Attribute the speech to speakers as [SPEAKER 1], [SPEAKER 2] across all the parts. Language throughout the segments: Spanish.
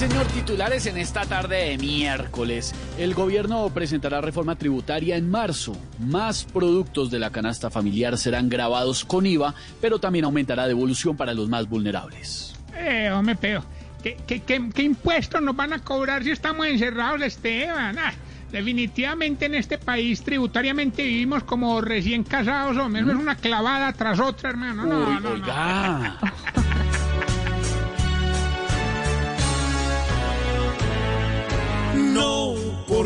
[SPEAKER 1] Señor, titulares en esta tarde de miércoles. El gobierno presentará reforma tributaria en marzo. Más productos de la canasta familiar serán grabados con IVA, pero también aumentará devolución para los más vulnerables.
[SPEAKER 2] Eh, hombre, pero ¿qué, qué, qué, qué impuestos nos van a cobrar si estamos encerrados, Esteban? Ah, definitivamente en este país tributariamente vivimos como recién casados, hombre. Eso es una clavada tras otra, hermano. No,
[SPEAKER 1] Uy,
[SPEAKER 2] no. No,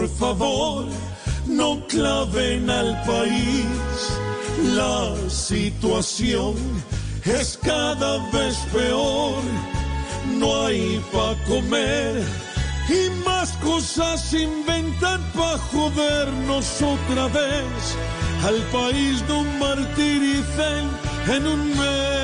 [SPEAKER 3] por favor, no claven al país. La situación es cada vez peor. No hay pa' comer y más cosas inventan pa' jodernos otra vez. Al país no martiricen en un mes.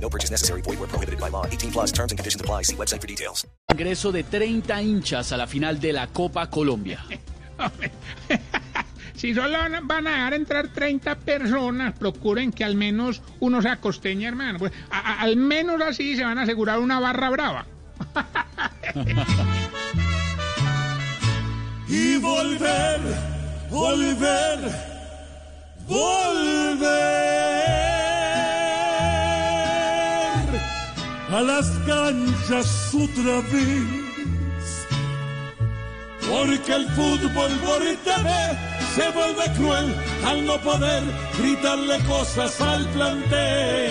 [SPEAKER 4] No purchase necessary. Void where prohibited by law. 18 plus terms and conditions apply. See website for details.
[SPEAKER 1] ingreso de 30 hinchas a la final de la Copa Colombia.
[SPEAKER 2] Si solo van van a dejar entrar 30 personas, procuren que al menos uno sea costeña, hermano. Pues, a- a- al menos así se van a asegurar una barra brava.
[SPEAKER 3] y volver, volver, volver a las canchas otra vez. Porque el fútbol por TV se vuelve cruel al no poder gritarle cosas al plantel.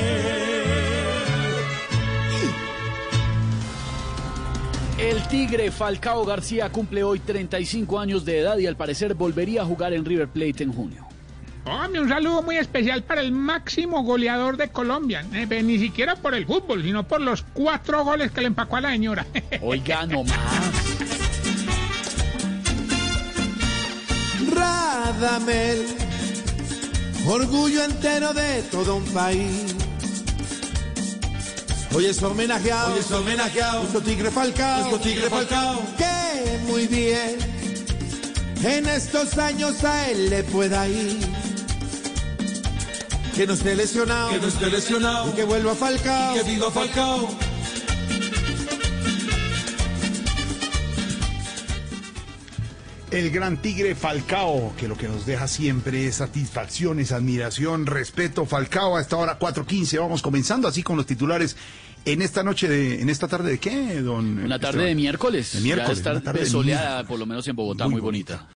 [SPEAKER 1] El Tigre Falcao García cumple hoy 35 años de edad y al parecer volvería a jugar en River Plate en junio.
[SPEAKER 2] Hombre, un saludo muy especial para el máximo goleador de Colombia. Eh, pues, ni siquiera por el fútbol, sino por los cuatro goles que le empacó a la señora.
[SPEAKER 1] Oiga, no más.
[SPEAKER 5] Radamel, orgullo entero de todo un país. Hoy es homenajeado,
[SPEAKER 3] Hoy es homenajeado.
[SPEAKER 5] nuestro Tigre Falcao,
[SPEAKER 3] Nuestro Tigre Falcao.
[SPEAKER 5] que muy bien en estos años a él le pueda ir. Que no esté lesionado,
[SPEAKER 3] Que no esté lesionado.
[SPEAKER 5] y que vuelva Falcao.
[SPEAKER 3] Que viva Falcao.
[SPEAKER 6] El gran tigre Falcao, que lo que nos deja siempre es satisfacciones, admiración, respeto. Falcao a esta hora 4.15. Vamos comenzando así con los titulares en esta noche de, en esta tarde de qué, don?
[SPEAKER 1] Una tarde
[SPEAKER 6] Esteban?
[SPEAKER 1] de miércoles.
[SPEAKER 6] De miércoles,
[SPEAKER 1] Ya
[SPEAKER 6] una
[SPEAKER 1] está
[SPEAKER 6] tarde de
[SPEAKER 1] soleada, por lo menos en Bogotá, muy,
[SPEAKER 6] bonita.
[SPEAKER 1] bonita.